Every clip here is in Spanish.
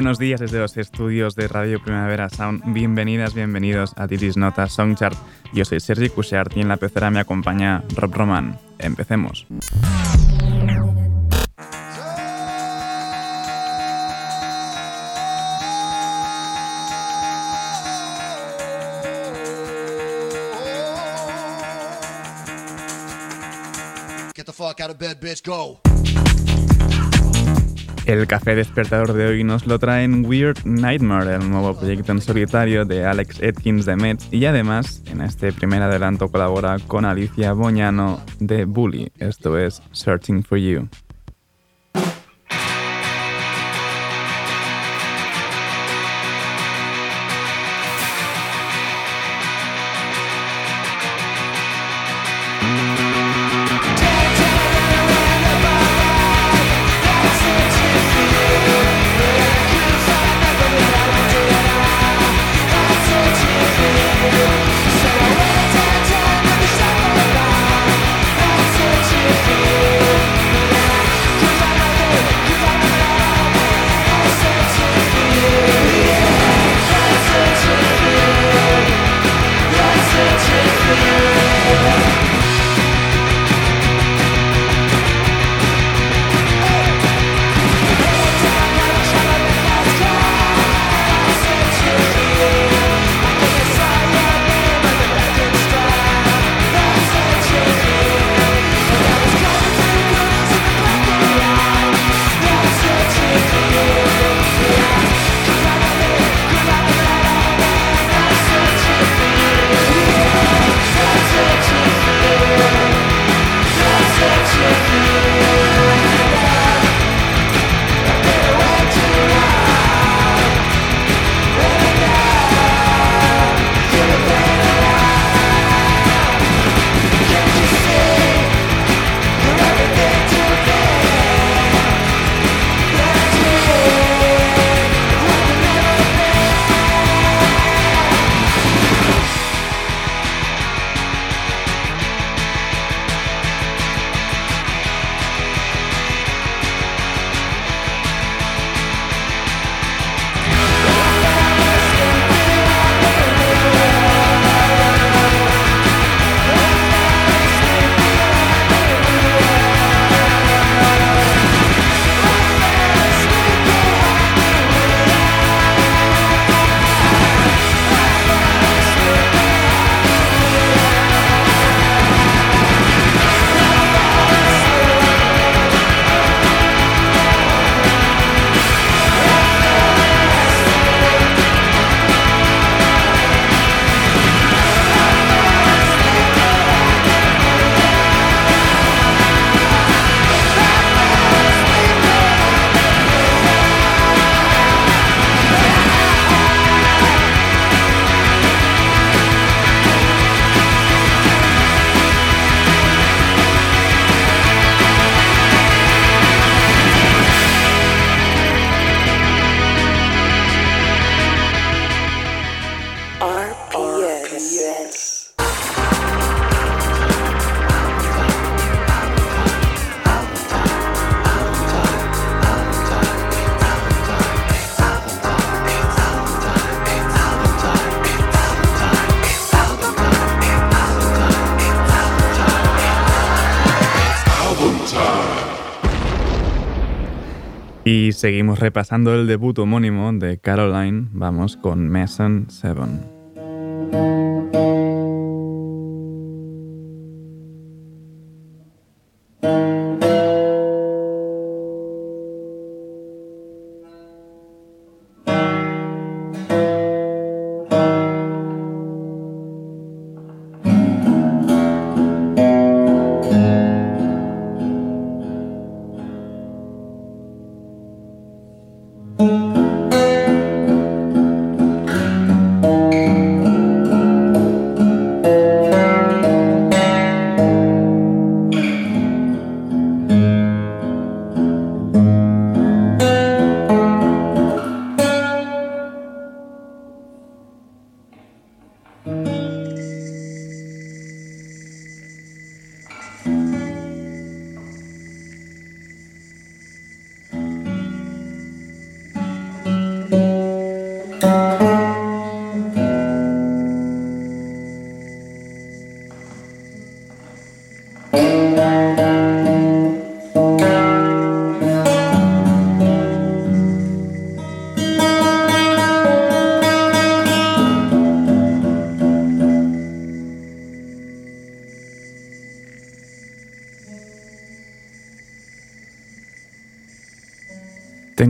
Buenos días desde los estudios de Radio Primavera Sound. Bienvenidas, bienvenidos a Titis Nota Songchart. Yo soy Sergi Cushart y en la pecera me acompaña Rob Roman. Empecemos. Get the fuck out of bed, bitch, go. El café despertador de hoy nos lo traen Weird Nightmare, el nuevo proyecto en solitario de Alex Atkins de Mets, y además en este primer adelanto colabora con Alicia Boñano de Bully, esto es Searching for You. Seguimos repasando el debut homónimo de Caroline, vamos con Mason Seven.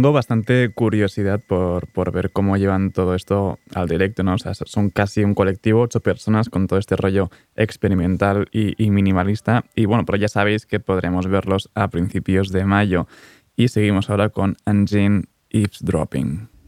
Tengo bastante curiosidad por, por, ver cómo llevan todo esto al directo, ¿no? O sea, son casi un colectivo, ocho personas con todo este rollo experimental y, minimalista. Y bueno, pero ya sabéis que podremos verlos a principios de mayo. Y seguimos ahora con Engine Eavesdropping.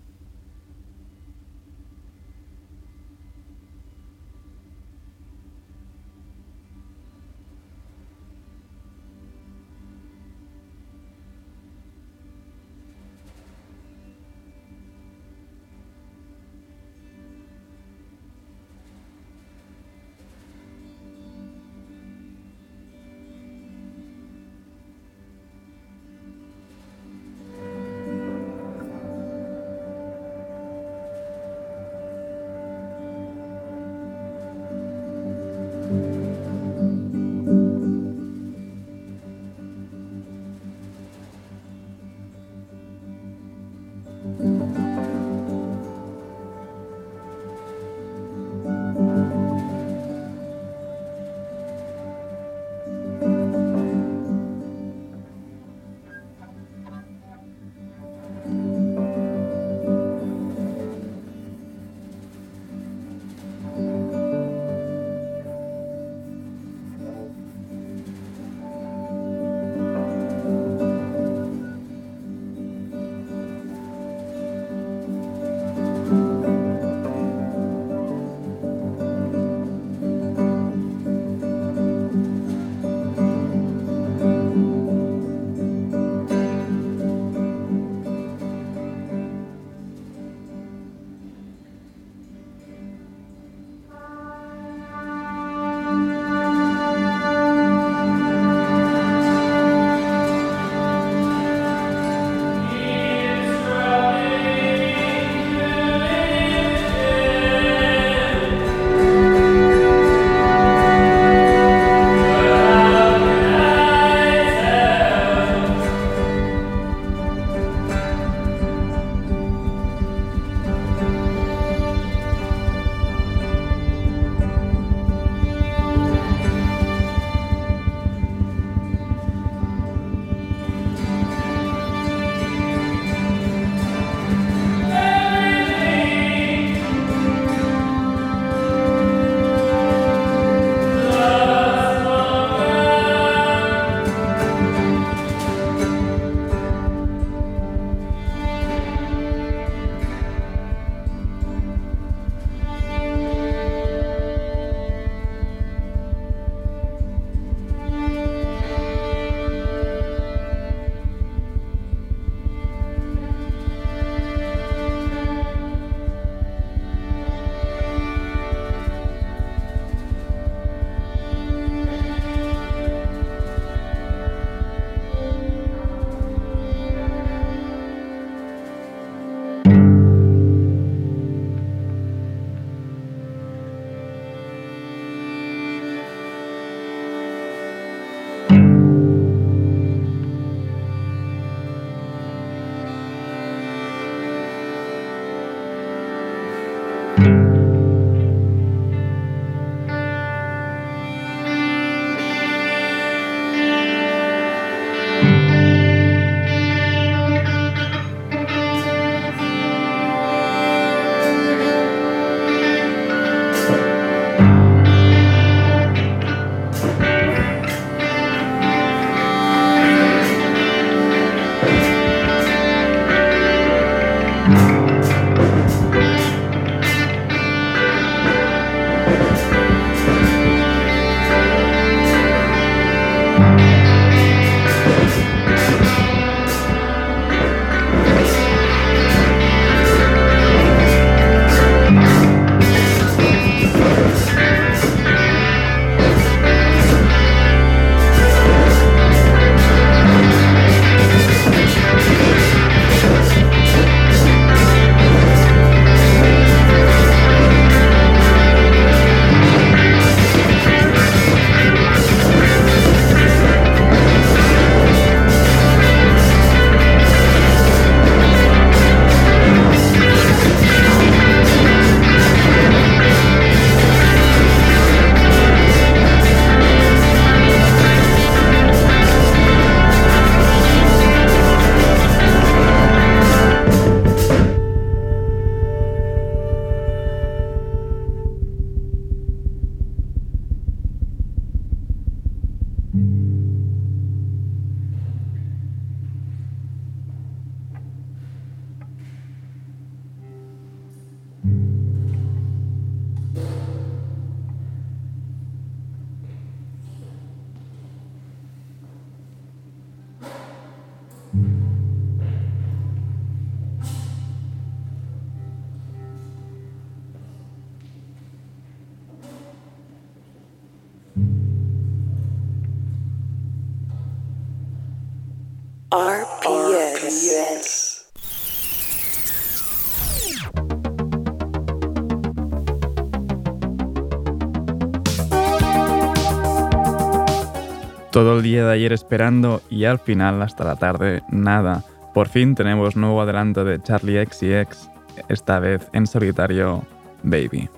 De ayer esperando y al final hasta la tarde nada. Por fin tenemos nuevo adelanto de Charlie X y X, esta vez en solitario Baby.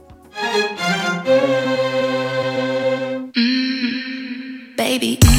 Mm.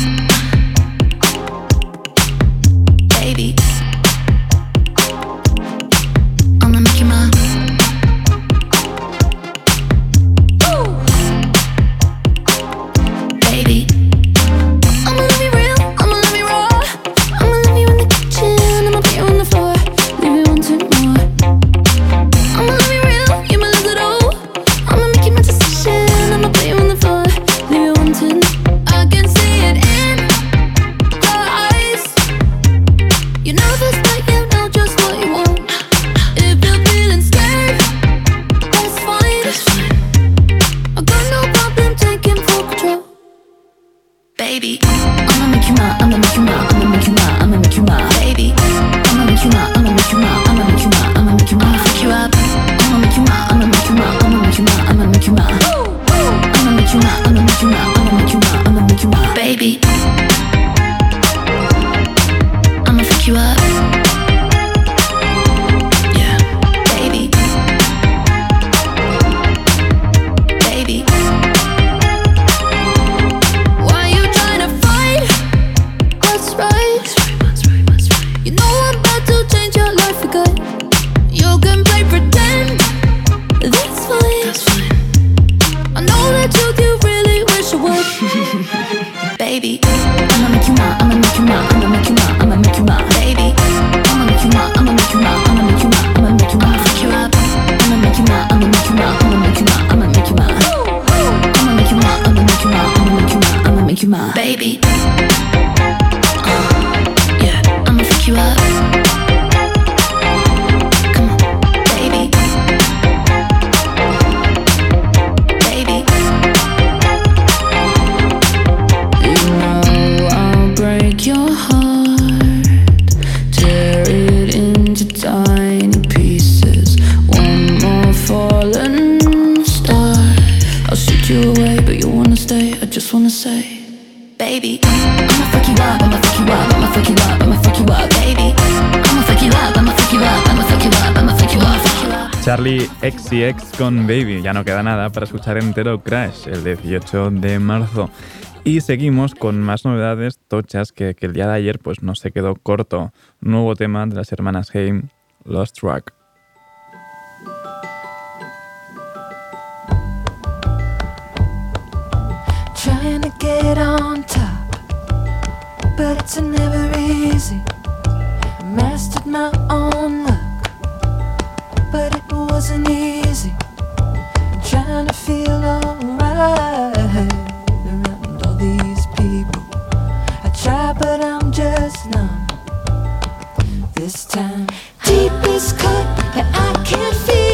Con Baby. Ya no queda nada para escuchar entero Crash el 18 de marzo. Y seguimos con más novedades tochas que, el día de ayer pues no se quedó corto. Nuevo tema de las hermanas Haim, Lost Track. My own luck, but it wasn't easy. Trying to feel alright around all these people. I try, but I'm just numb. This time, deepest cut that I can't feel.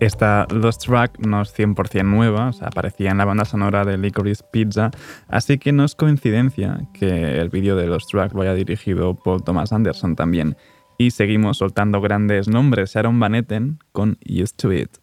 Esta Lost Track no es 100% nueva, o sea, aparecía en la banda sonora de Licorice Pizza, así que no es coincidencia que el vídeo de Lost Track lo haya dirigido Paul Thomas Anderson también. Y seguimos soltando grandes nombres, Sharon Van Etten con Used to It.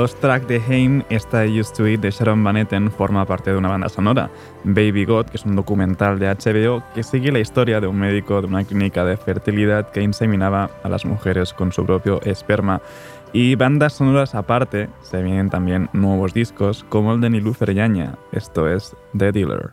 Como Lost Track de Haim, esta Used to It de Sharon Van Etten forma parte de una banda sonora, Baby God, que es un documental de HBO que sigue la historia de un médico de una clínica de fertilidad que inseminaba a las mujeres con su propio esperma. Y bandas sonoras aparte, se vienen también nuevos discos como el de Nilufer Yaña, esto es The Dealer.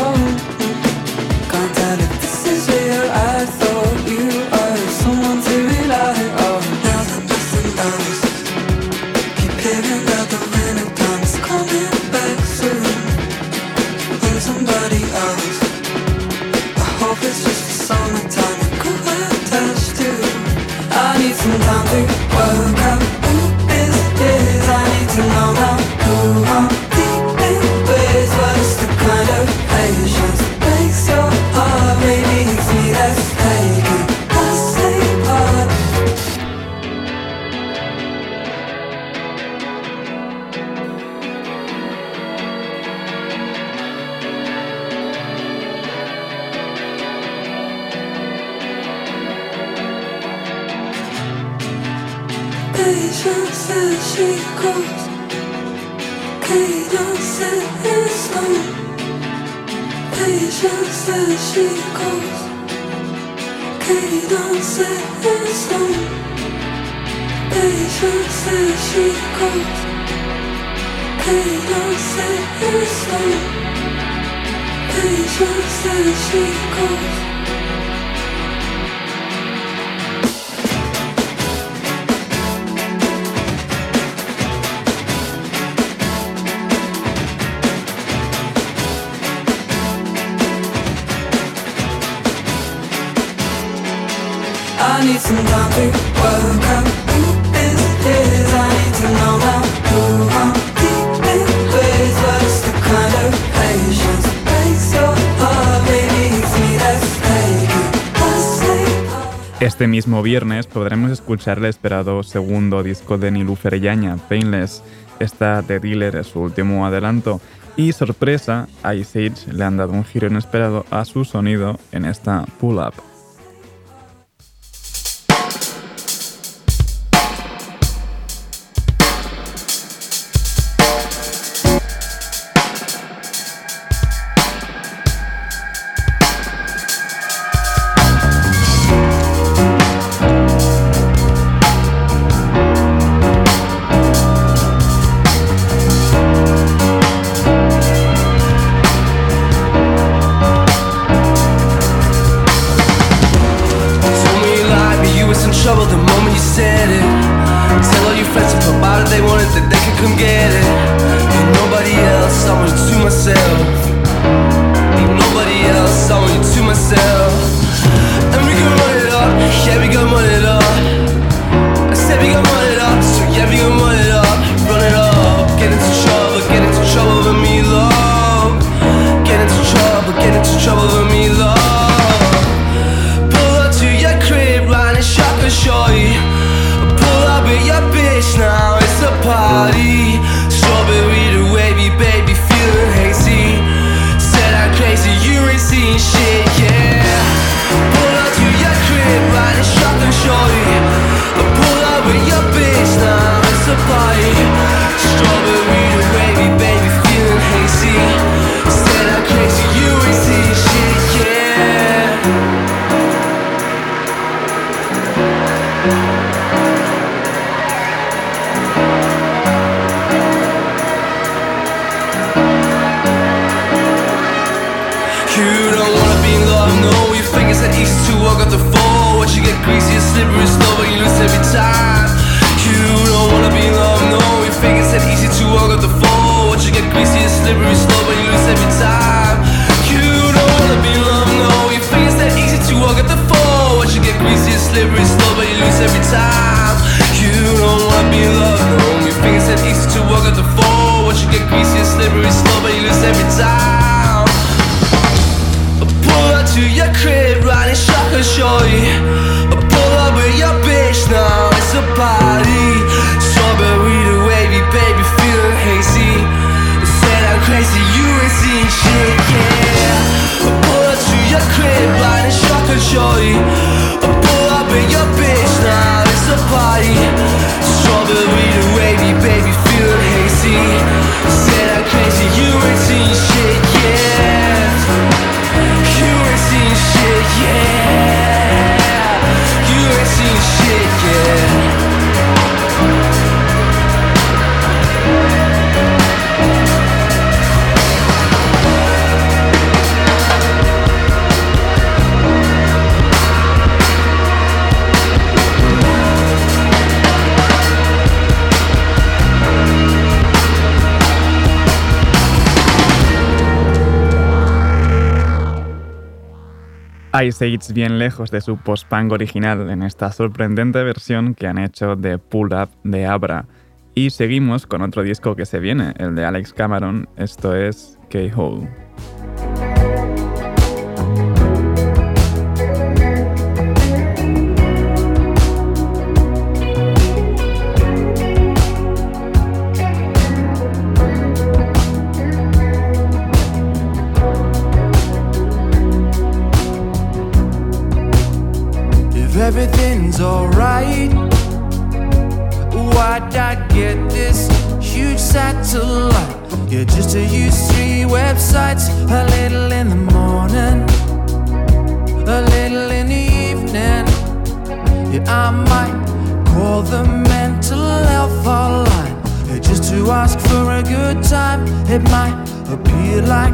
Este mismo viernes podremos escuchar el esperado segundo disco de Nilu Yaña, Painless. Esta de Dealer es su último adelanto. Y sorpresa, Ice Age le han dado un giro inesperado a su sonido en esta pull-up. Ice Age bien lejos de su post-punk original en esta sorprendente versión que han hecho de Pull Up de Abra. Y seguimos con otro disco que se viene, el de Alex Cameron, esto es K-Hole. Alright. Why'd I get this huge satellite? Yeah, just to use three websites. A little in the morning, a little in the evening. Yeah, I might call the mental health hotline. Yeah, just to ask for a good time. It might appear like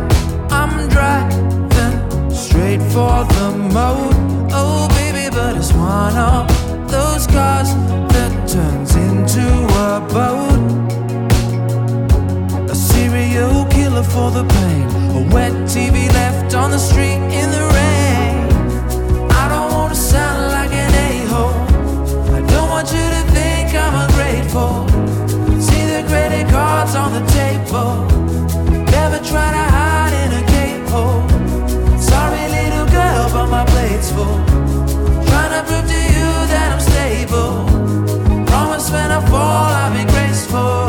I'm driving straight for the moat. Oh, baby, but it's one of those cars that turns into a boat. A serial killer for the pain, a wet TV left on the street in the rain. I don't wanna sound like an a-hole. I don't want you to think I'm ungrateful. See the credit cards on the table. Never try to hide in a cave hole. Sorry, little girl, but my plate's full. Trying to prove to you stable. Promise when I fall, I'll be graceful.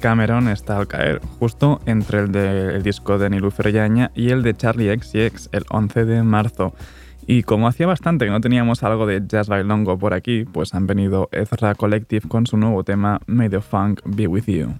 Cameron está al caer, justo entre el del disco de Nilufer Yaña y el de Charlie XCX, el 11 de marzo. Y como hacía bastante que no teníamos algo de jazz bailongo por aquí, pues han venido Ezra Collective con su nuevo tema May the Funk Be With You.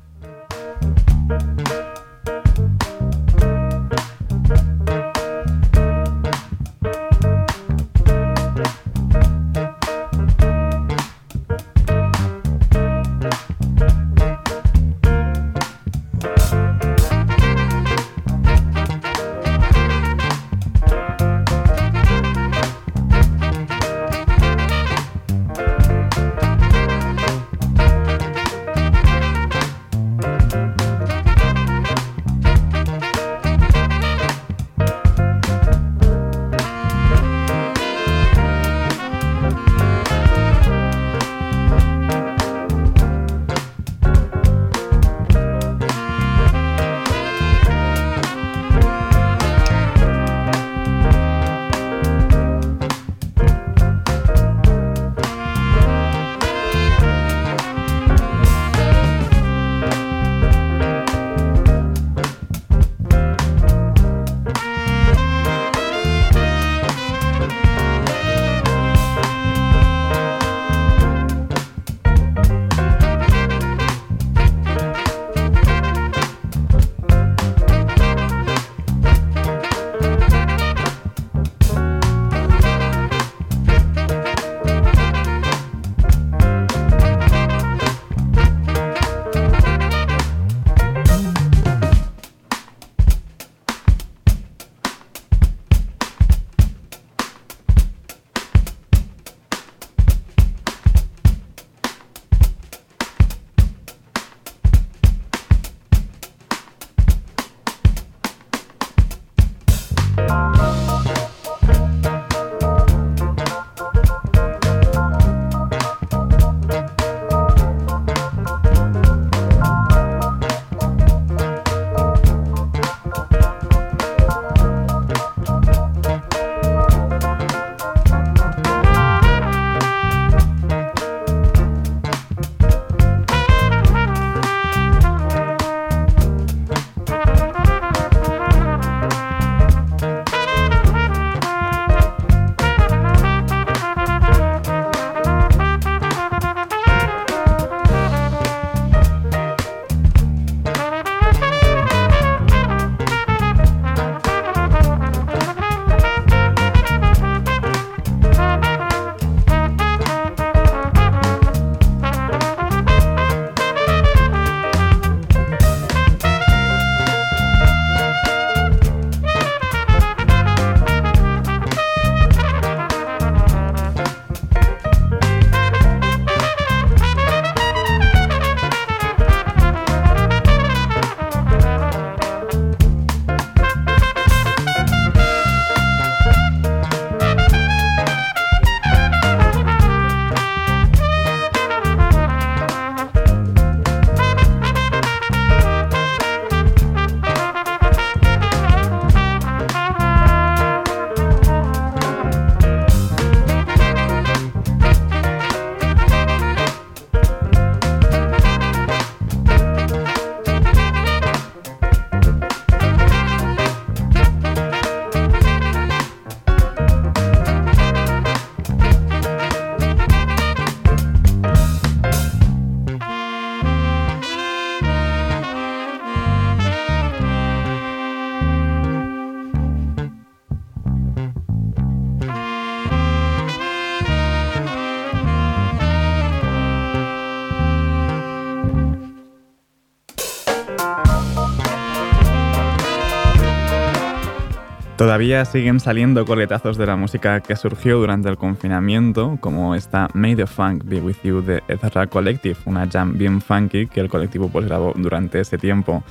Todavía siguen saliendo coletazos de la música que surgió durante el confinamiento, como esta May the Funk Be With You de Ezra Collective, una jam bien funky que el colectivo pues grabó durante ese tiempo.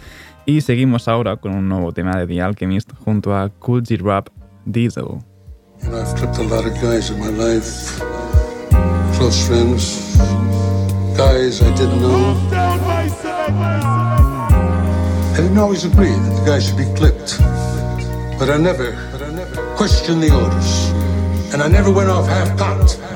Y seguimos ahora con un nuevo tema de The Alchemist junto a Cool G Rap Diesel. You know, I've clipped a lot of guys in my life. Close friends. Guys I didn't know. I didn't always agree that the guy should be clipped. But I never, but I never questioned the orders. And I never went off half-cocked.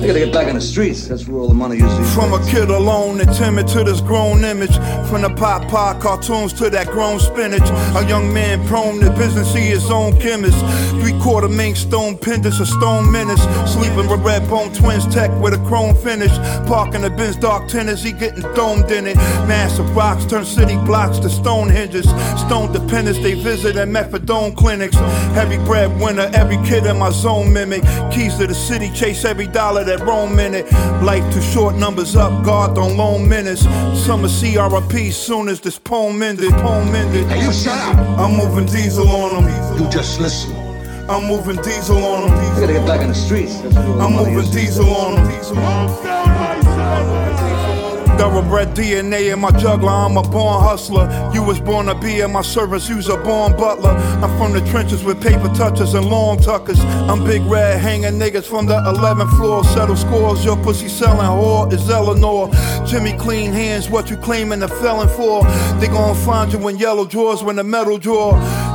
I gotta get back in the streets. That's where all the money is. From a kid alone and timid to this grown image. From the pop pop cartoons to that grown spinach. A young man prone to business, he his own chemist. Three quarter mink stone pendants, a stone menace. Sleeping with red bone twins tech with a chrome finish. Parking the Benz dark tennis, he getting domed in it. Massive rocks turn city blocks to stone hinges. Stone dependents, they visit at methadone clinics. Heavy bread winner, every kid in my zone mimic. Keys to the city, chase every dollar that roam in it. Life too short, numbers up, God don't loan minutes. Summer CRP soon as this poem ended. Poem ended. Hey, you shut up. I'm moving diesel on them. You just listen. I'm moving diesel on them. I gotta get back in the streets. That's where all the I'm money moving is. diesel on them. Thoroughbred DNA in my juggler, I'm a born hustler. You was born to be in my service, you's a born butler. I'm from the trenches with paper touches and long tuckers. I'm big red hanging niggas from the 11th floor. Settle scores, your pussy selling whore is Eleanor. Jimmy clean hands, what you claiming a felon for? They gon' find you in yellow drawers when the metal drawer.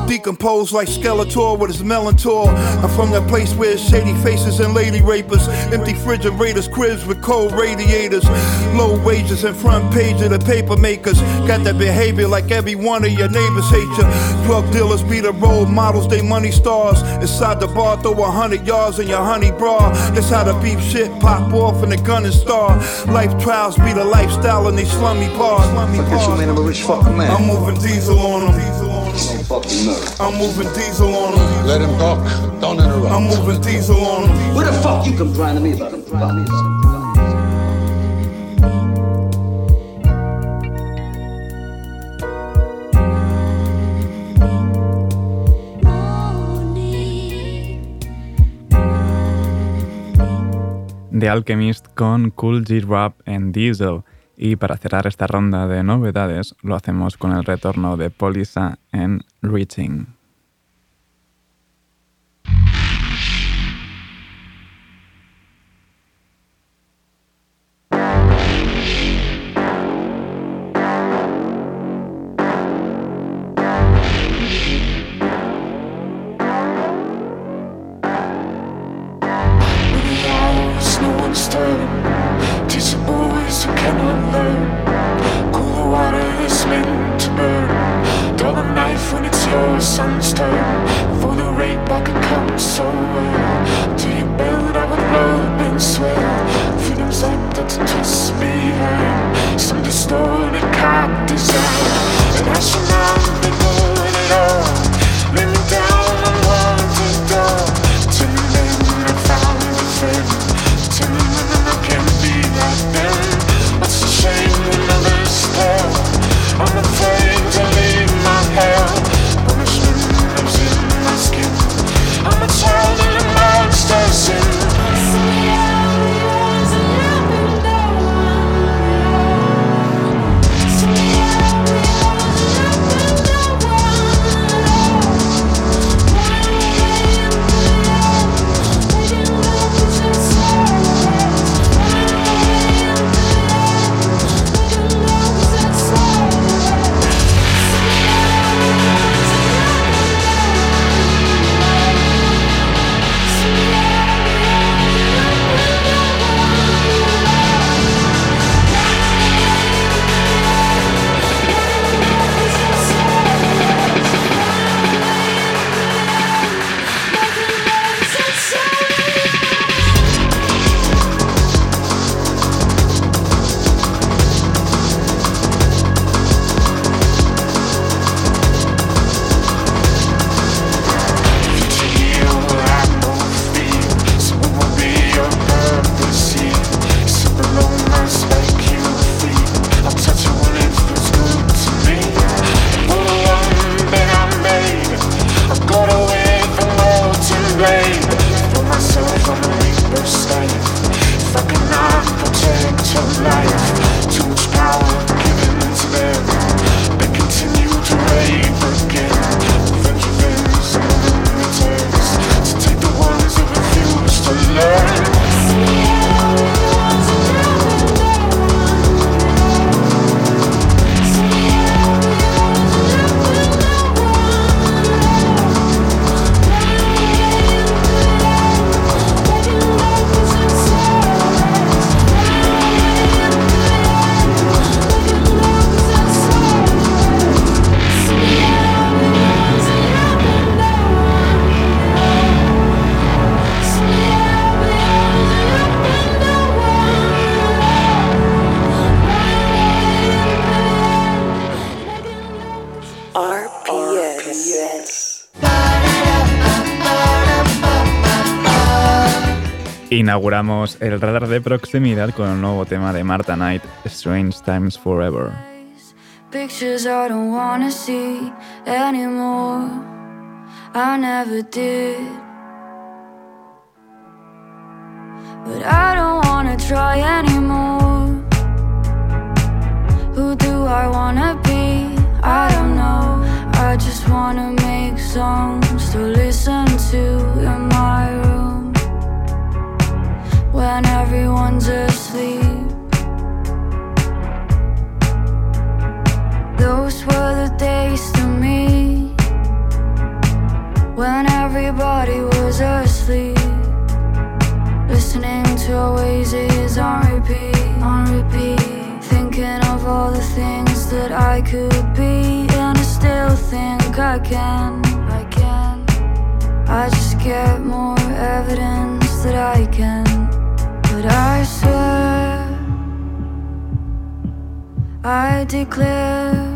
Decomposed like Skeletor with his Melantor. I'm from that place where shady faces and lady rapers. Empty refrigerators, cribs with cold radiators. Low wages and front page of the paper makers. Got that behavior like every one of your neighbors hate you. Drug dealers be the role models, they money stars. Inside the bar, throw a hundred yards in your honey bra. That's how the beef shit pop off in the gun and star. Life trials be the lifestyle in these slummy bars. Slummy Fuck that, you man, I'm a rich fucking man. I'm moving diesel on them. No fucking nerve. I'm moving diesel on them. Let him talk. Don't interrupt. I'm moving diesel on them. Where the fuck you come crying to me about him? The Alchemist con Cool G Rap and Diesel. Y para cerrar esta ronda de novedades, lo hacemos con el retorno de Polisa en Reaching. So well. Do you build up with love and sweat? Feelings like that to twist behind. Some distorted cop design. And I Inauguramos el radar de proximidad con el nuevo tema de Marta Knight, Strange Times Forever. Pictures I don't wanna see anymore. I never did. But I don't wanna try anymore. Who do I wanna be? I don't know. I just wanna make songs to listen to in my room when everyone's asleep. Those were the days to me when everybody was asleep. Listening to Oasis on repeat, on repeat. Thinking of all the things that I could be, and I still think I can, I can. I just get more evidence that I can, but I swear, I declare.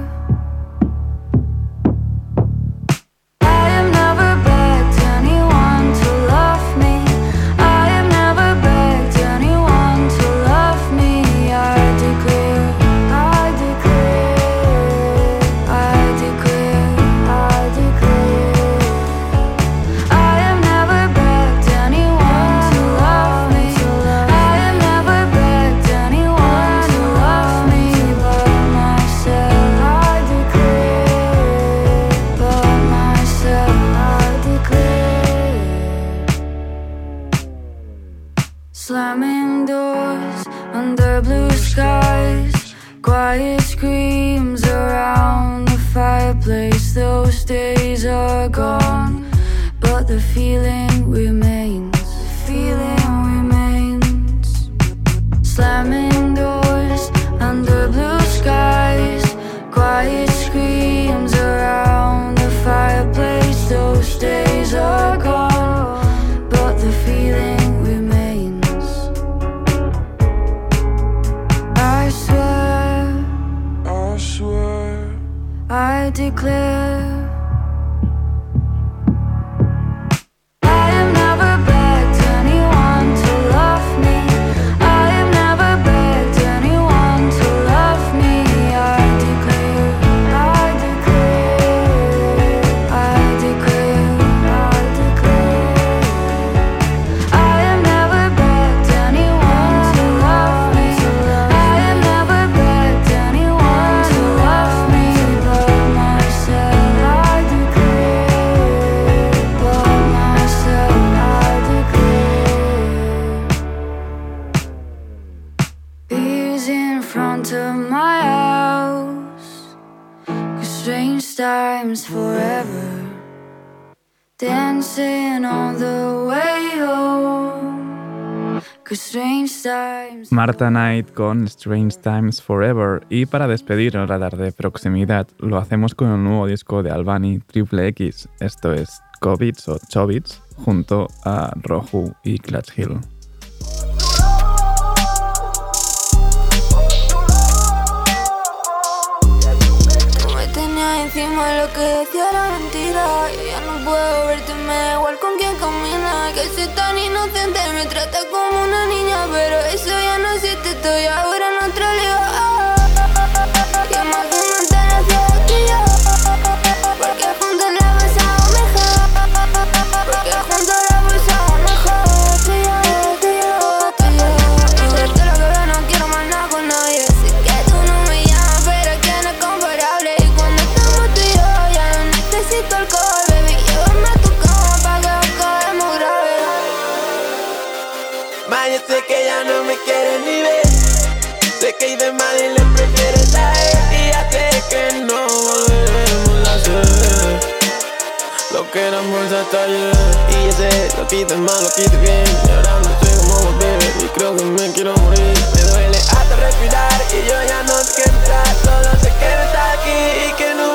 Times forever. Dancing on the way strange times. Marta Knight con Strange Times Forever y para despedir el radar de proximidad lo hacemos con el nuevo disco de Albany Triple X, esto es Covits o Chobits junto a Roju y Clutch Hill. Lo que decía era mentira. Y ya no puedo verte, me da igual con quién camina. Que soy tan inocente, me trata como una niña Pero eso ya no existe, estoy ahora en otra Y ya sé lo hice mal, lo hice bien. Y ahora no sé cómo volver. Y creo que me quiero morir. Me duele hasta respirar. Y yo ya no sé qué entrar. Solo sé que no estás aquí y que no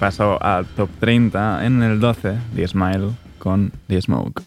pasó al top 30 en el 12, The Smile con The Smoke.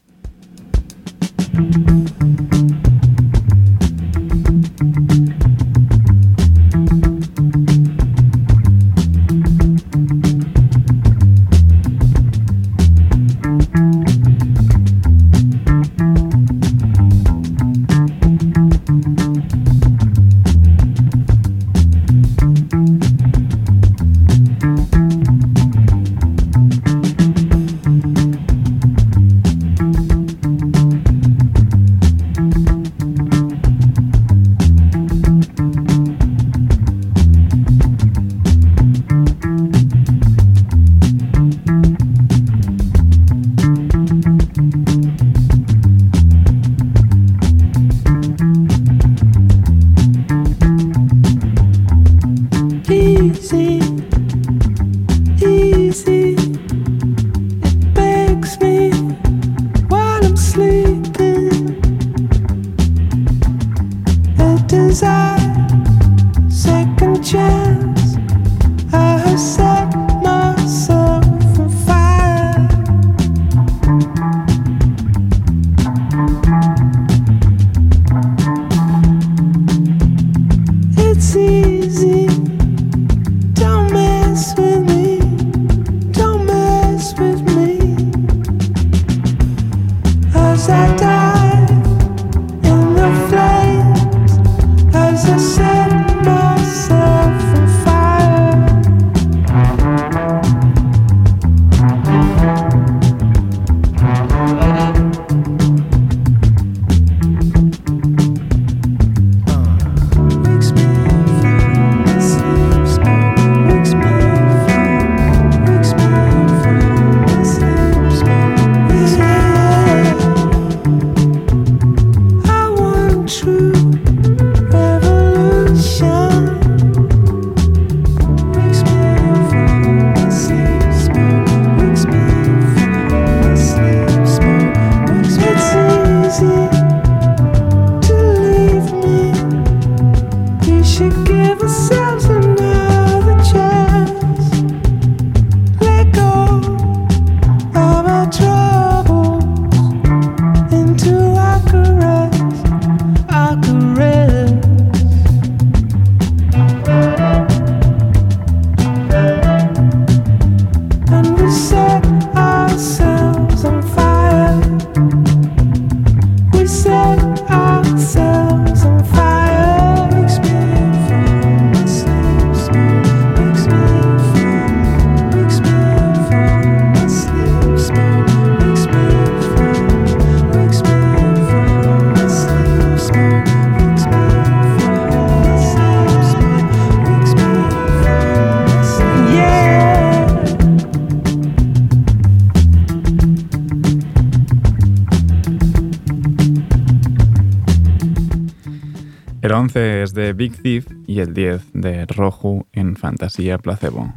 11 es de Big Thief y el 10 de Roju en Fantasía Placebo.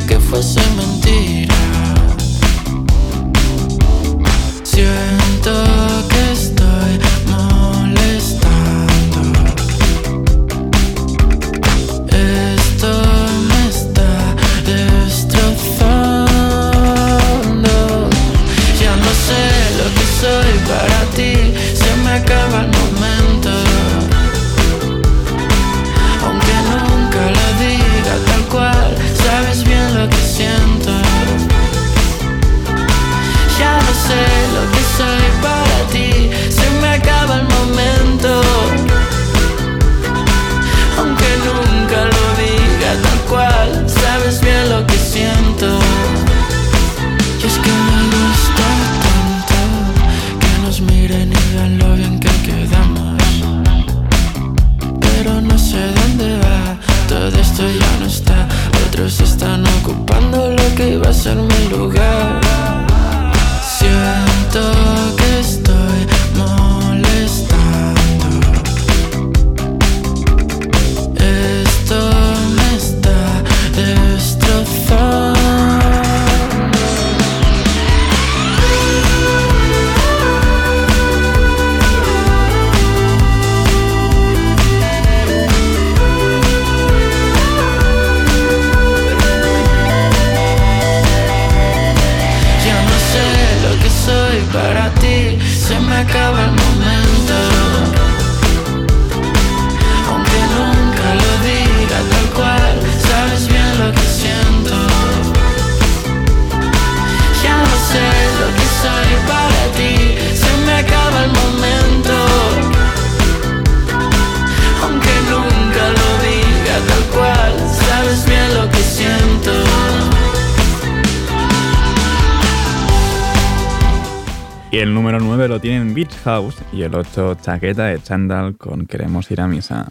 que fuese mentira. Siento que estoy molestando. Esto me está destrozando. Ya no sé lo que soy para ti. Se me acaban número 9 lo tienen Beach House y el 8 chaqueta de chándal con Queremos ir a misa.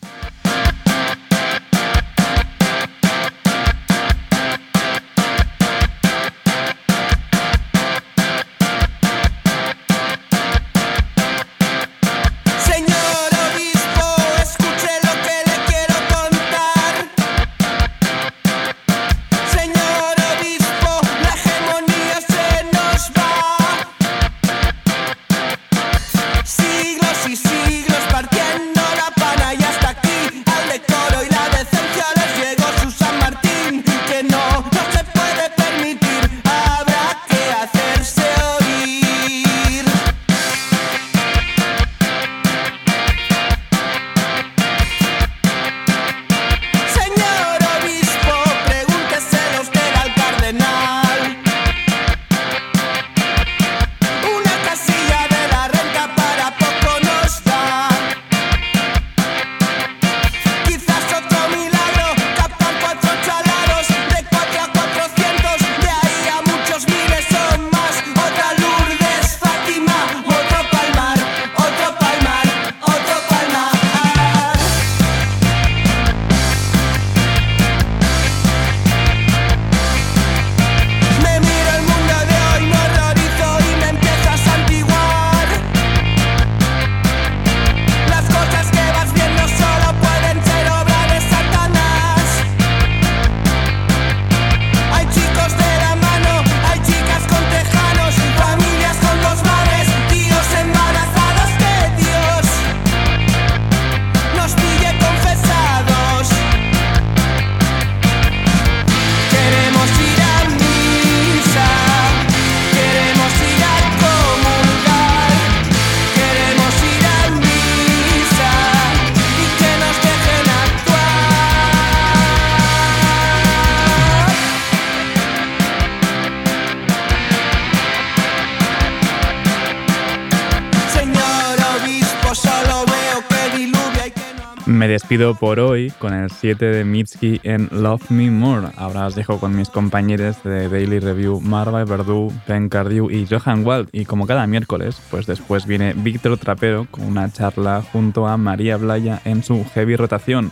despido por hoy con el 7 de Mitski en Love Me More. Ahora os dejo con mis compañeros de Daily Review, Marva Verdú, Ben Cardew y Johan Wald. Y como cada miércoles, pues después viene Víctor Trapero con una charla junto a María Blaya en su heavy rotación.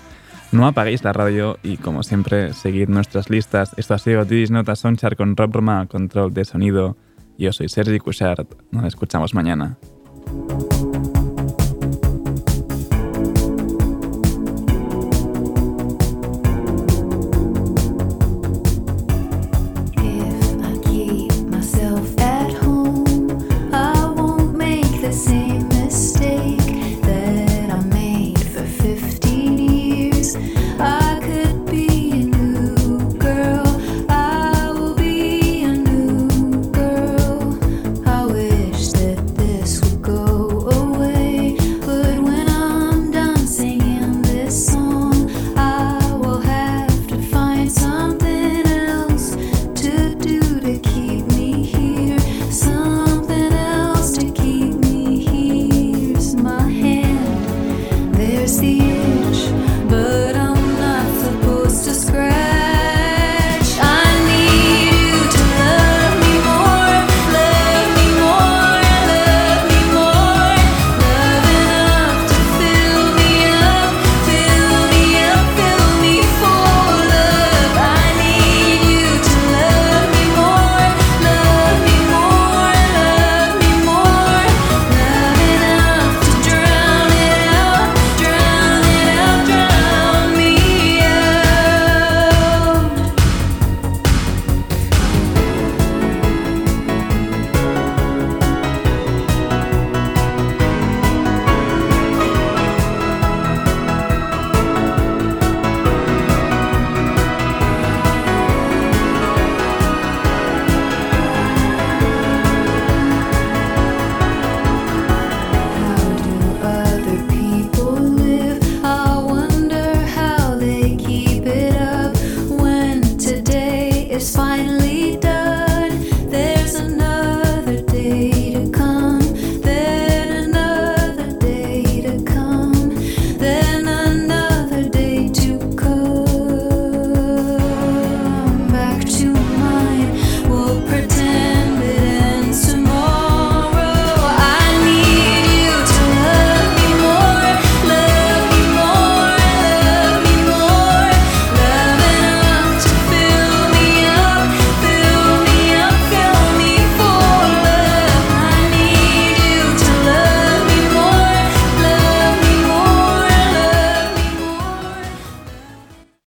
No apaguéis la radio y, como siempre, seguid nuestras listas. Esto ha sido Tidis Notas Sonchar con Rob Roma, control de sonido. Yo soy Sergi Cushart. Nos escuchamos mañana.